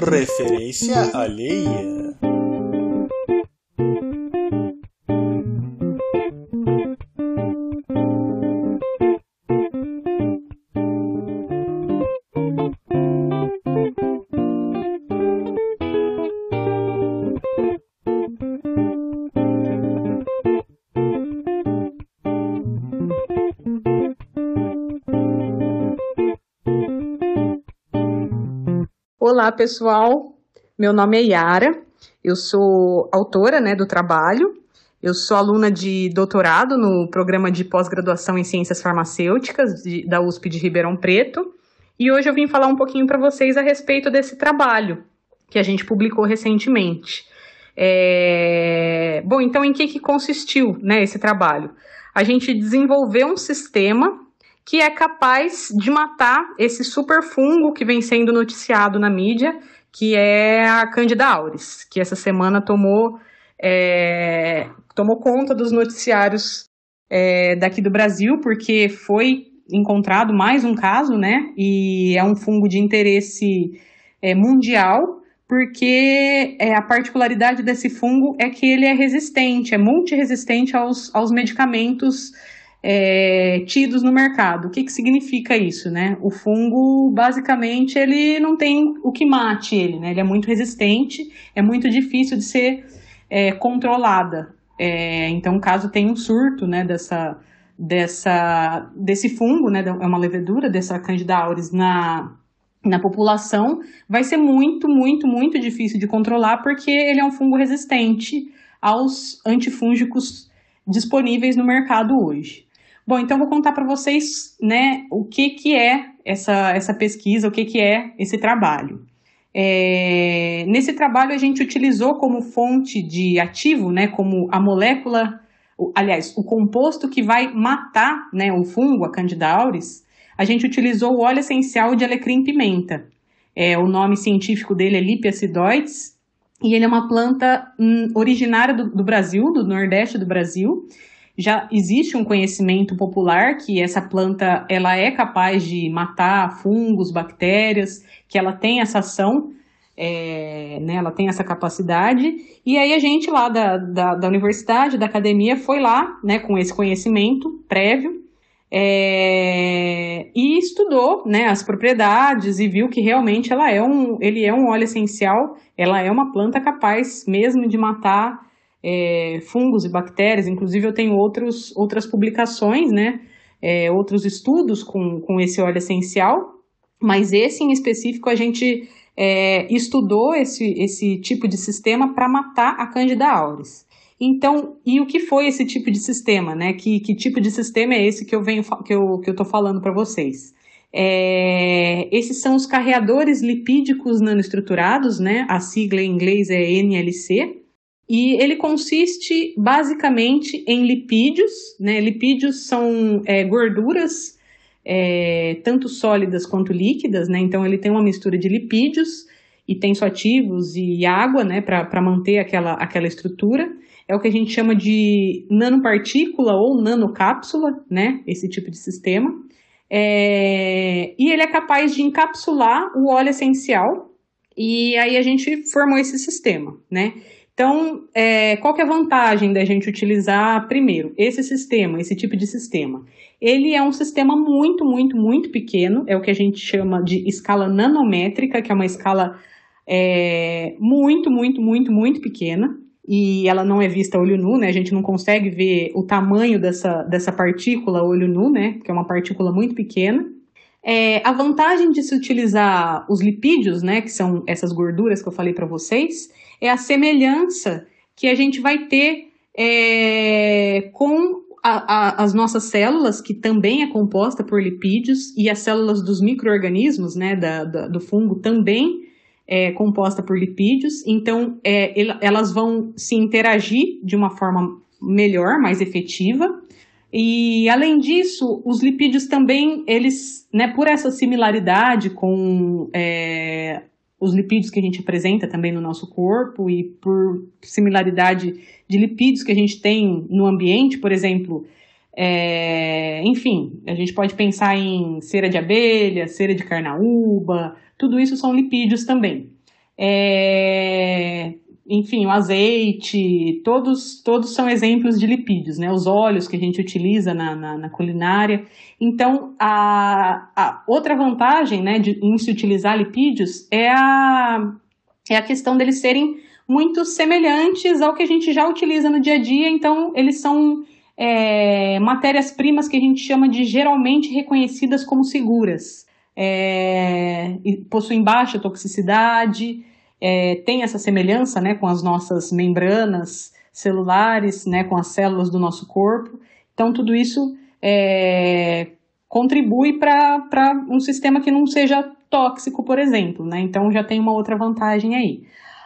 Referência alheia. Olá, pessoal. Meu nome é Yara. Eu sou autora né, do trabalho. Eu sou aluna de doutorado no programa de pós-graduação em ciências farmacêuticas de, da USP de Ribeirão Preto. E hoje eu vim falar um pouquinho para vocês a respeito desse trabalho que a gente publicou recentemente. É... Bom, então em que, que consistiu né, esse trabalho? A gente desenvolveu um sistema que é capaz de matar esse super fungo que vem sendo noticiado na mídia, que é a Candida auris, que essa semana tomou, é, tomou conta dos noticiários é, daqui do Brasil, porque foi encontrado mais um caso, né? E é um fungo de interesse é, mundial, porque é, a particularidade desse fungo é que ele é resistente, é multiresistente aos, aos medicamentos é, tidos no mercado. O que, que significa isso, né? O fungo, basicamente, ele não tem o que mate ele, né? Ele é muito resistente, é muito difícil de ser é, controlada. É, então, caso tenha um surto, né, dessa, dessa, desse fungo, né, é uma levedura dessa Candida auris na, na população, vai ser muito, muito, muito difícil de controlar porque ele é um fungo resistente aos antifúngicos disponíveis no mercado hoje. Bom, então vou contar para vocês, né, o que que é essa, essa pesquisa, o que que é esse trabalho. É, nesse trabalho a gente utilizou como fonte de ativo, né, como a molécula, aliás, o composto que vai matar, né, o fungo, a Candida auris, a gente utilizou o óleo essencial de alecrim pimenta. É, o nome científico dele é Lipiacidoides, e ele é uma planta hum, originária do, do Brasil, do Nordeste do Brasil, já existe um conhecimento popular que essa planta ela é capaz de matar fungos, bactérias, que ela tem essa ação, é, né, ela tem essa capacidade. E aí a gente lá da, da, da universidade, da academia, foi lá né, com esse conhecimento prévio é, e estudou né, as propriedades e viu que realmente ela é um, ele é um óleo essencial, ela é uma planta capaz mesmo de matar é, fungos e bactérias. Inclusive, eu tenho outros, outras publicações, né? É, outros estudos com, com esse óleo essencial, mas esse em específico a gente é, estudou esse, esse tipo de sistema para matar a Candida auris. Então, e o que foi esse tipo de sistema, né? Que, que tipo de sistema é esse que eu venho que eu que eu estou falando para vocês? É, esses são os carreadores lipídicos nanoestruturados, né? A sigla em inglês é NLC. E ele consiste basicamente em lipídios, né? Lipídios são é, gorduras, é, tanto sólidas quanto líquidas, né? Então ele tem uma mistura de lipídios e tensoativos e água, né? Para manter aquela, aquela estrutura. É o que a gente chama de nanopartícula ou nanocápsula, né? Esse tipo de sistema. É, e ele é capaz de encapsular o óleo essencial. E aí a gente formou esse sistema, né? Então, é, qual é a vantagem da gente utilizar, primeiro, esse sistema, esse tipo de sistema? Ele é um sistema muito, muito, muito pequeno, é o que a gente chama de escala nanométrica, que é uma escala é, muito, muito, muito, muito pequena, e ela não é vista a olho nu, né? A gente não consegue ver o tamanho dessa, dessa partícula a olho nu, né? Que é uma partícula muito pequena. É, a vantagem de se utilizar os lipídios, né? Que são essas gorduras que eu falei para vocês, é a semelhança que a gente vai ter é, com a, a, as nossas células, que também é composta por lipídios, e as células dos micro-organismos, né, da, da, do fungo, também é composta por lipídios. Então, é, elas vão se interagir de uma forma melhor, mais efetiva. E além disso, os lipídios também, eles, né, por essa similaridade com é, os lipídios que a gente apresenta também no nosso corpo e por similaridade de lipídios que a gente tem no ambiente, por exemplo, é, enfim, a gente pode pensar em cera de abelha, cera de carnaúba, tudo isso são lipídios também. é, enfim, o azeite, todos, todos são exemplos de lipídios, né? Os óleos que a gente utiliza na, na, na culinária. Então, a, a, outra vantagem né, de, em se utilizar lipídios é a, é a questão deles serem muito semelhantes ao que a gente já utiliza no dia a dia, então eles são é, matérias-primas que a gente chama de geralmente reconhecidas como seguras. É, possuem baixa toxicidade, é, tem essa semelhança né, com as nossas membranas celulares, né, com as células do nosso corpo. Então, tudo isso é, contribui para um sistema que não seja tóxico, por exemplo. Né? Então, já tem uma outra vantagem aí.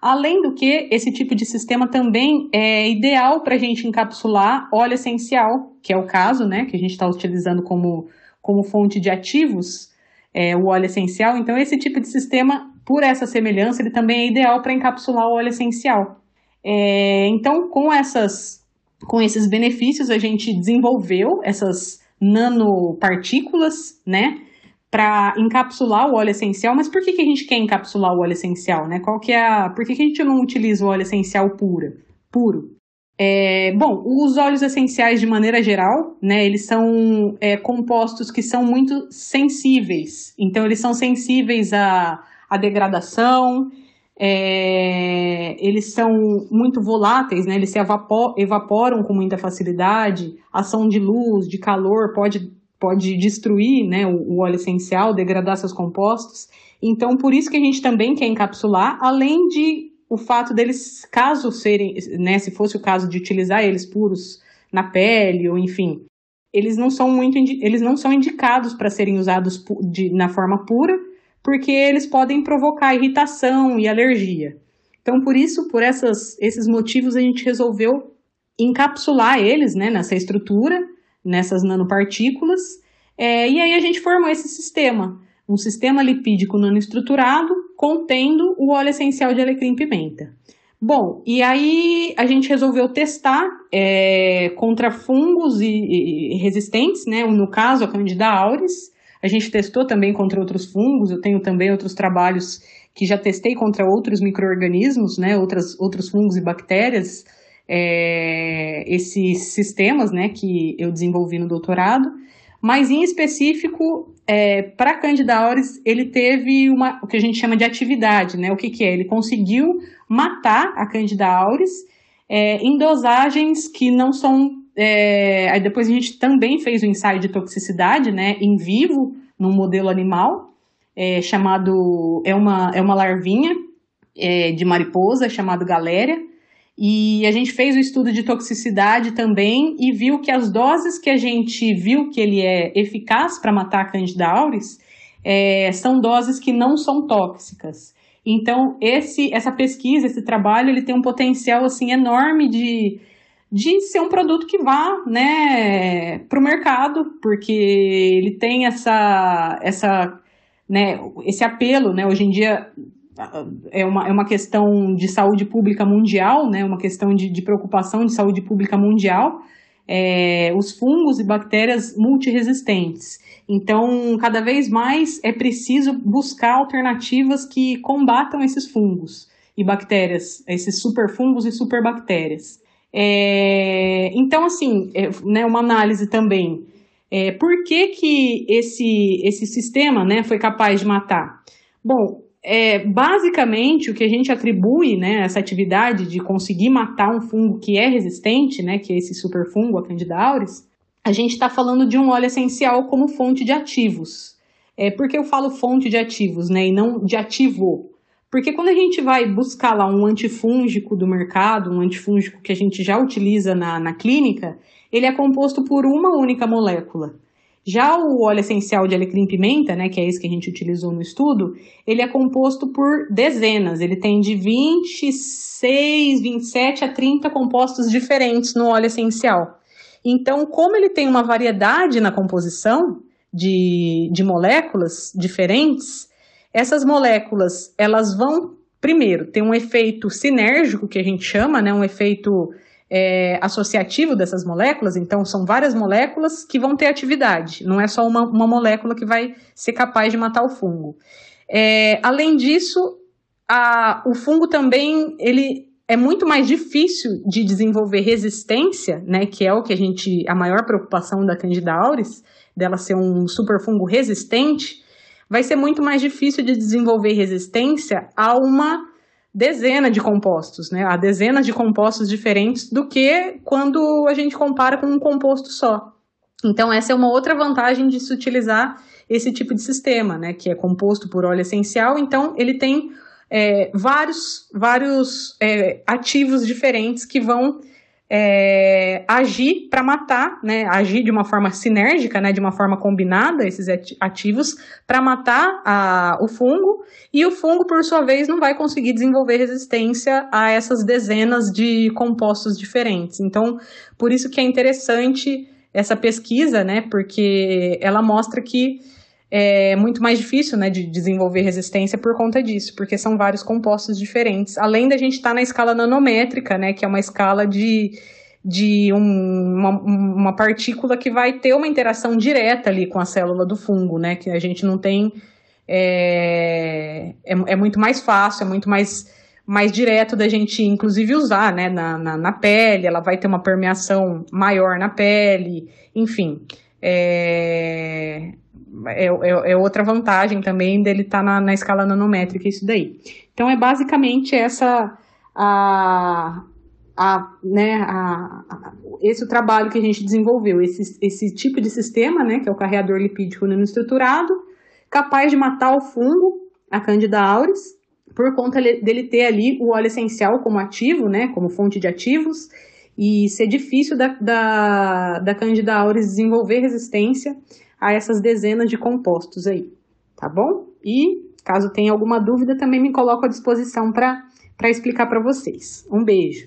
Além do que, esse tipo de sistema também é ideal para a gente encapsular óleo essencial, que é o caso, né, que a gente está utilizando como, como fonte de ativos, é, o óleo essencial. Então, esse tipo de sistema, por essa semelhança, ele também é ideal para encapsular o óleo essencial. É, então, com, essas, com esses benefícios, a gente desenvolveu essas nanopartículas, né, para encapsular o óleo essencial, mas por que, que a gente quer encapsular o óleo essencial, né? Qual que é a, por que, que a gente não utiliza o óleo essencial pura, puro? É, bom, os óleos essenciais de maneira geral, né, eles são é, compostos que são muito sensíveis. Então, eles são sensíveis à, à degradação, é, eles são muito voláteis, né, eles se evaporam com muita facilidade, ação de luz, de calor pode pode destruir né, o, o óleo essencial, degradar seus compostos. Então, por isso que a gente também quer encapsular, além de o fato deles, caso serem, né, se fosse o caso de utilizar eles puros na pele, ou enfim, eles não são muito, eles não são indicados para serem usados de, na forma pura, porque eles podem provocar irritação e alergia. Então, por isso, por essas, esses motivos, a gente resolveu encapsular eles né, nessa estrutura nessas nanopartículas, é, e aí a gente formou esse sistema, um sistema lipídico nanoestruturado contendo o óleo essencial de alecrim-pimenta. Bom, e aí a gente resolveu testar é, contra fungos e, e, resistentes, né? No caso, a Candida auris. A gente testou também contra outros fungos. Eu tenho também outros trabalhos que já testei contra outros micro-organismos, né? Outras, outros fungos e bactérias é, esses sistemas né, que eu desenvolvi no doutorado, mas em específico, é, para Candida auris, ele teve uma, o que a gente chama de atividade, né? O que, que é? Ele conseguiu matar a Candida auris é, em dosagens que não são. É, aí depois a gente também fez o um ensaio de toxicidade, né, em vivo, num modelo animal, é, chamado. É uma, é uma larvinha é, de mariposa, chamado galéria. E a gente fez o estudo de toxicidade também e viu que as doses que a gente viu que ele é eficaz para matar a Candida auris é, são doses que não são tóxicas. Então, esse, essa pesquisa, esse trabalho, ele tem um potencial assim enorme de, de ser um produto que vá né, para o mercado, porque ele tem essa, essa, né, esse apelo. Né? Hoje em dia, é uma, é uma questão de saúde pública mundial, né, uma questão de, de preocupação de saúde pública mundial, é, os fungos e bactérias multiresistentes. Então, cada vez mais é preciso buscar alternativas que combatam esses fungos e bactérias, esses superfungos e superbactérias. É, então, assim, é, né, uma análise também. É, por que, que esse, esse sistema né, foi capaz de matar? Bom, é, basicamente, o que a gente atribui, né, essa atividade de conseguir matar um fungo que é resistente, né, que é esse superfungo, a Candida auris, a gente está falando de um óleo essencial como fonte de ativos. É, por que eu falo fonte de ativos, né, e não de ativo? Porque quando a gente vai buscar lá um antifúngico do mercado, um antifúngico que a gente já utiliza na, na clínica, ele é composto por uma única molécula. Já o óleo essencial de alecrim-pimenta, né, que é esse que a gente utilizou no estudo, ele é composto por dezenas. Ele tem de 26, 27 a 30 compostos diferentes no óleo essencial. Então, como ele tem uma variedade na composição de, de moléculas diferentes, essas moléculas elas vão primeiro ter um efeito sinérgico que a gente chama, né, um efeito é, associativo dessas moléculas, então são várias moléculas que vão ter atividade, não é só uma, uma molécula que vai ser capaz de matar o fungo. É, além disso, a, o fungo também ele é muito mais difícil de desenvolver resistência, né, que é o que a gente a maior preocupação da Candida auris, dela ser um superfungo resistente, vai ser muito mais difícil de desenvolver resistência a uma dezena de compostos, né, a dezenas de compostos diferentes do que quando a gente compara com um composto só. Então essa é uma outra vantagem de se utilizar esse tipo de sistema, né, que é composto por óleo essencial, então ele tem é, vários, vários é, ativos diferentes que vão é, agir para matar, né, agir de uma forma sinérgica, né, de uma forma combinada, esses ativos, para matar a, o fungo, e o fungo, por sua vez, não vai conseguir desenvolver resistência a essas dezenas de compostos diferentes. Então, por isso que é interessante essa pesquisa, né, porque ela mostra que é muito mais difícil né, de desenvolver resistência por conta disso, porque são vários compostos diferentes. Além da gente estar tá na escala nanométrica, né, que é uma escala de, de um, uma, uma, partícula que vai ter uma interação direta ali com a célula do fungo, né, que a gente não tem. É, é, é muito mais fácil, é muito mais, mais direto da gente, inclusive, usar né, na, na, na pele, ela vai ter uma permeação maior na pele, enfim. É, é, é, é, outra vantagem também dele estar tá na, na, escala nanométrica, isso daí. Então, é basicamente essa. A, a, né, a, a, esse o trabalho que a gente desenvolveu, esse, esse tipo de sistema, né, que é o carreador lipídico nanoestruturado, capaz de matar o fungo, a Candida auris, por conta dele ter ali o óleo essencial como ativo, né, como fonte de ativos, e ser difícil da, da, da Candida auris desenvolver resistência a essas dezenas de compostos aí, tá bom? E caso tenha alguma dúvida, também me coloco à disposição para explicar para vocês. Um beijo.